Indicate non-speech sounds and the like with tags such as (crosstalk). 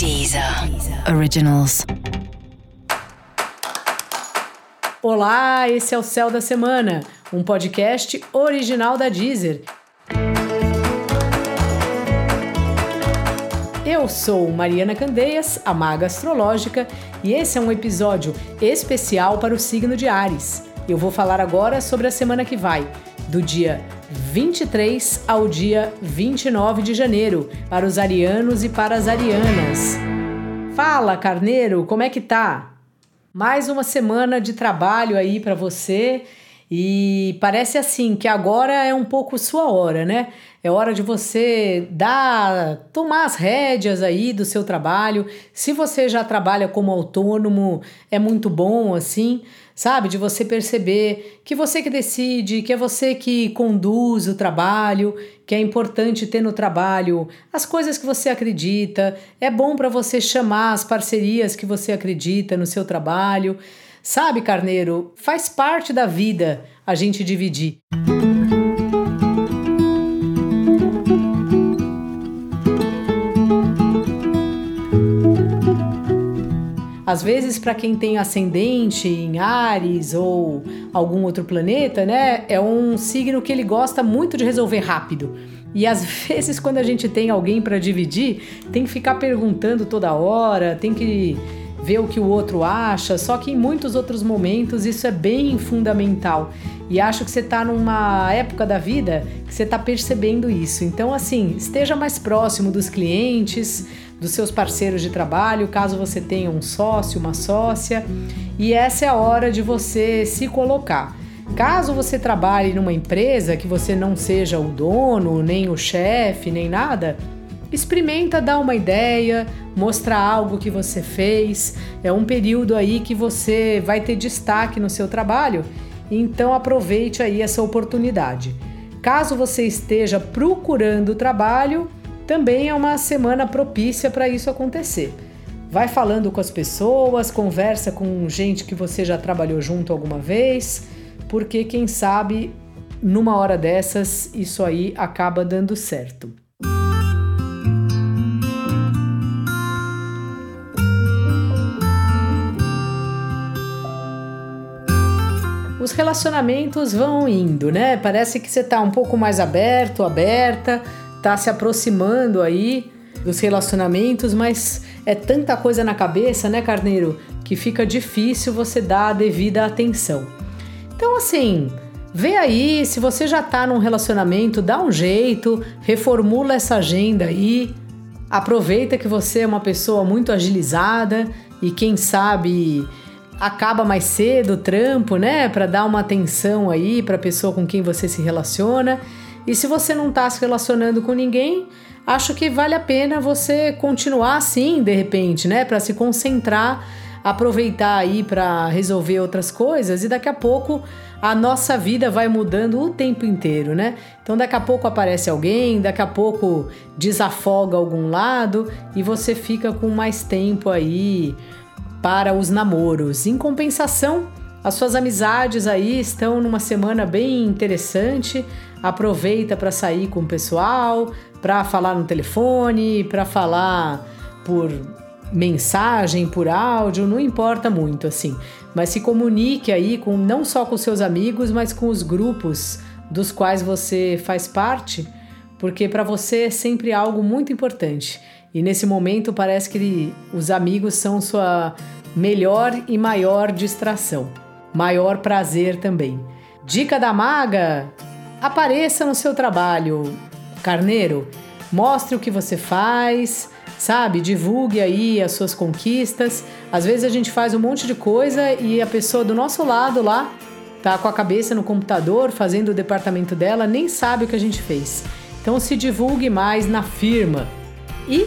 Deezer Originals. Olá, esse é o Céu da Semana, um podcast original da Deezer. Eu sou Mariana Candeias, a maga astrológica, e esse é um episódio especial para o signo de Ares. Eu vou falar agora sobre a semana que vai, do dia 23 ao dia 29 de janeiro, para os arianos e para as arianas. Fala, carneiro, como é que tá? Mais uma semana de trabalho aí para você e parece assim que agora é um pouco sua hora, né? É hora de você dar, tomar as rédeas aí do seu trabalho. Se você já trabalha como autônomo, é muito bom assim sabe? De você perceber que você que decide, que é você que conduz o trabalho, que é importante ter no trabalho as coisas que você acredita. É bom para você chamar as parcerias que você acredita no seu trabalho. Sabe, Carneiro, faz parte da vida a gente dividir. Às vezes, para quem tem ascendente em Ares ou algum outro planeta, né, é um signo que ele gosta muito de resolver rápido. E às (laughs) vezes, quando a gente tem alguém para dividir, tem que ficar perguntando toda hora, tem que ver o que o outro acha. Só que em muitos outros momentos isso é bem fundamental. E acho que você está numa época da vida que você está percebendo isso. Então, assim, esteja mais próximo dos clientes, dos seus parceiros de trabalho, caso você tenha um sócio, uma sócia, e essa é a hora de você se colocar. Caso você trabalhe numa empresa que você não seja o dono, nem o chefe, nem nada, experimenta dar uma ideia, mostrar algo que você fez. É um período aí que você vai ter destaque no seu trabalho, então aproveite aí essa oportunidade. Caso você esteja procurando trabalho, também é uma semana propícia para isso acontecer. Vai falando com as pessoas, conversa com gente que você já trabalhou junto alguma vez, porque quem sabe numa hora dessas isso aí acaba dando certo. Os relacionamentos vão indo, né? Parece que você tá um pouco mais aberto, aberta, tá se aproximando aí dos relacionamentos, mas é tanta coisa na cabeça, né, Carneiro, que fica difícil você dar a devida atenção. Então, assim, vê aí, se você já tá num relacionamento, dá um jeito, reformula essa agenda aí, aproveita que você é uma pessoa muito agilizada e quem sabe acaba mais cedo o trampo, né, para dar uma atenção aí para a pessoa com quem você se relaciona e se você não está se relacionando com ninguém, acho que vale a pena você continuar assim, de repente, né? Para se concentrar, aproveitar aí para resolver outras coisas e daqui a pouco a nossa vida vai mudando o tempo inteiro, né? Então daqui a pouco aparece alguém, daqui a pouco desafoga algum lado e você fica com mais tempo aí para os namoros. Em compensação, as suas amizades aí estão numa semana bem interessante. Aproveita para sair com o pessoal, para falar no telefone, para falar por mensagem, por áudio, não importa muito assim. Mas se comunique aí com não só com seus amigos, mas com os grupos dos quais você faz parte, porque para você é sempre algo muito importante. E nesse momento parece que os amigos são sua melhor e maior distração maior prazer também. Dica da maga: apareça no seu trabalho, carneiro. Mostre o que você faz, sabe? Divulgue aí as suas conquistas. Às vezes a gente faz um monte de coisa e a pessoa do nosso lado lá tá com a cabeça no computador fazendo o departamento dela, nem sabe o que a gente fez. Então se divulgue mais na firma. E